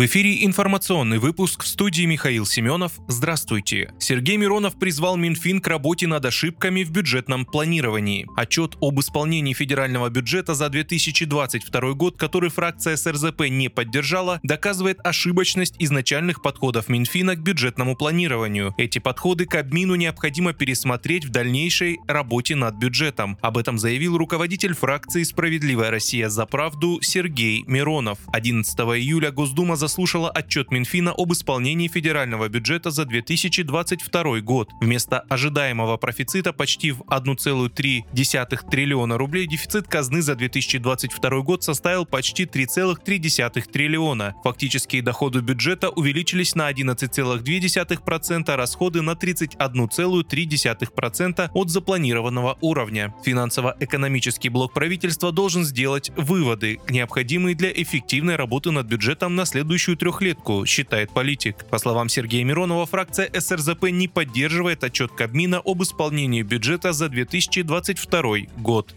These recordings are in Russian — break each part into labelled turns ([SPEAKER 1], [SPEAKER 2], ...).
[SPEAKER 1] В эфире информационный выпуск в студии Михаил Семенов. Здравствуйте. Сергей Миронов призвал Минфин к работе над ошибками в бюджетном планировании. Отчет об исполнении федерального бюджета за 2022 год, который фракция СРЗП не поддержала, доказывает ошибочность изначальных подходов Минфина к бюджетному планированию. Эти подходы к обмину необходимо пересмотреть в дальнейшей работе над бюджетом. Об этом заявил руководитель фракции «Справедливая Россия за правду» Сергей Миронов. 11 июля Госдума заслушала отчет Минфина об исполнении федерального бюджета за 2022 год. Вместо ожидаемого профицита почти в 1,3 триллиона рублей дефицит казны за 2022 год составил почти 3,3 триллиона. Фактические доходы бюджета увеличились на 11,2%, а расходы на 31,3% от запланированного уровня. Финансово-экономический блок правительства должен сделать выводы, необходимые для эффективной работы над бюджетом на следующий следующую трехлетку, считает политик. По словам Сергея Миронова, фракция СРЗП не поддерживает отчет Кабмина об исполнении бюджета за 2022 год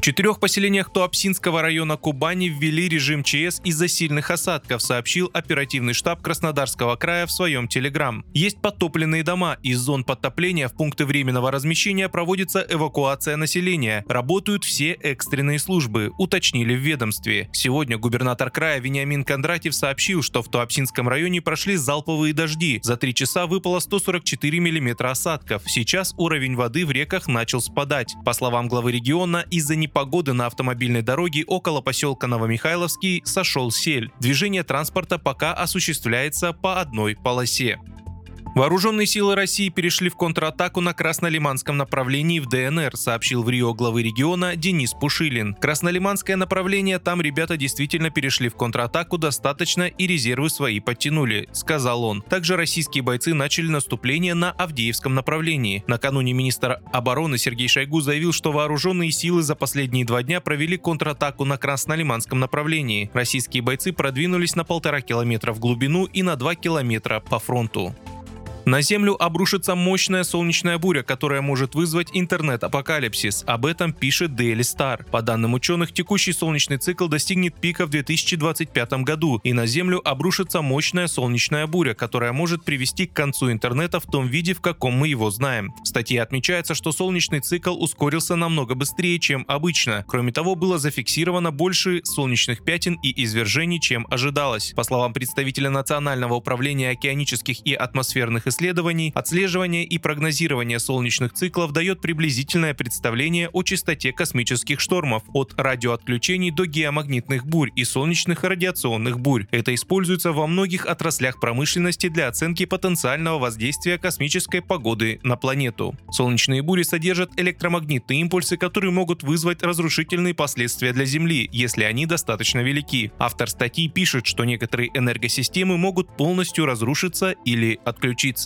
[SPEAKER 1] четырех поселениях Туапсинского района Кубани ввели режим ЧС из-за сильных осадков, сообщил оперативный штаб Краснодарского края в своем телеграм. Есть подтопленные дома. Из зон подтопления в пункты временного размещения проводится эвакуация населения. Работают все экстренные службы, уточнили в ведомстве. Сегодня губернатор края Вениамин Кондратьев сообщил, что в Туапсинском районе прошли залповые дожди. За три часа выпало 144 миллиметра осадков. Сейчас уровень воды в реках начал спадать. По словам главы региона, из-за непогоды погоды на автомобильной дороге около поселка Новомихайловский сошел сель. Движение транспорта пока осуществляется по одной полосе. Вооруженные силы России перешли в контратаку на Краснолиманском направлении в ДНР, сообщил в Рио главы региона Денис Пушилин. Краснолиманское направление, там ребята действительно перешли в контратаку достаточно и резервы свои подтянули, сказал он. Также российские бойцы начали наступление на Авдеевском направлении. Накануне министр обороны Сергей Шойгу заявил, что вооруженные силы за последние два дня провели контратаку на Краснолиманском направлении. Российские бойцы продвинулись на полтора километра в глубину и на два километра по фронту. На Землю обрушится мощная солнечная буря, которая может вызвать интернет-апокалипсис. Об этом пишет Daily Star. По данным ученых, текущий солнечный цикл достигнет пика в 2025 году, и на Землю обрушится мощная солнечная буря, которая может привести к концу интернета в том виде, в каком мы его знаем. В статье отмечается, что солнечный цикл ускорился намного быстрее, чем обычно. Кроме того, было зафиксировано больше солнечных пятен и извержений, чем ожидалось. По словам представителя Национального управления океанических и атмосферных исследований, исследований, отслеживание и прогнозирование солнечных циклов дает приблизительное представление о частоте космических штормов, от радиоотключений до геомагнитных бурь и солнечных радиационных бурь. Это используется во многих отраслях промышленности для оценки потенциального воздействия космической погоды на планету. Солнечные бури содержат электромагнитные импульсы, которые могут вызвать разрушительные последствия для Земли, если они достаточно велики. Автор статьи пишет, что некоторые энергосистемы могут полностью разрушиться или отключиться.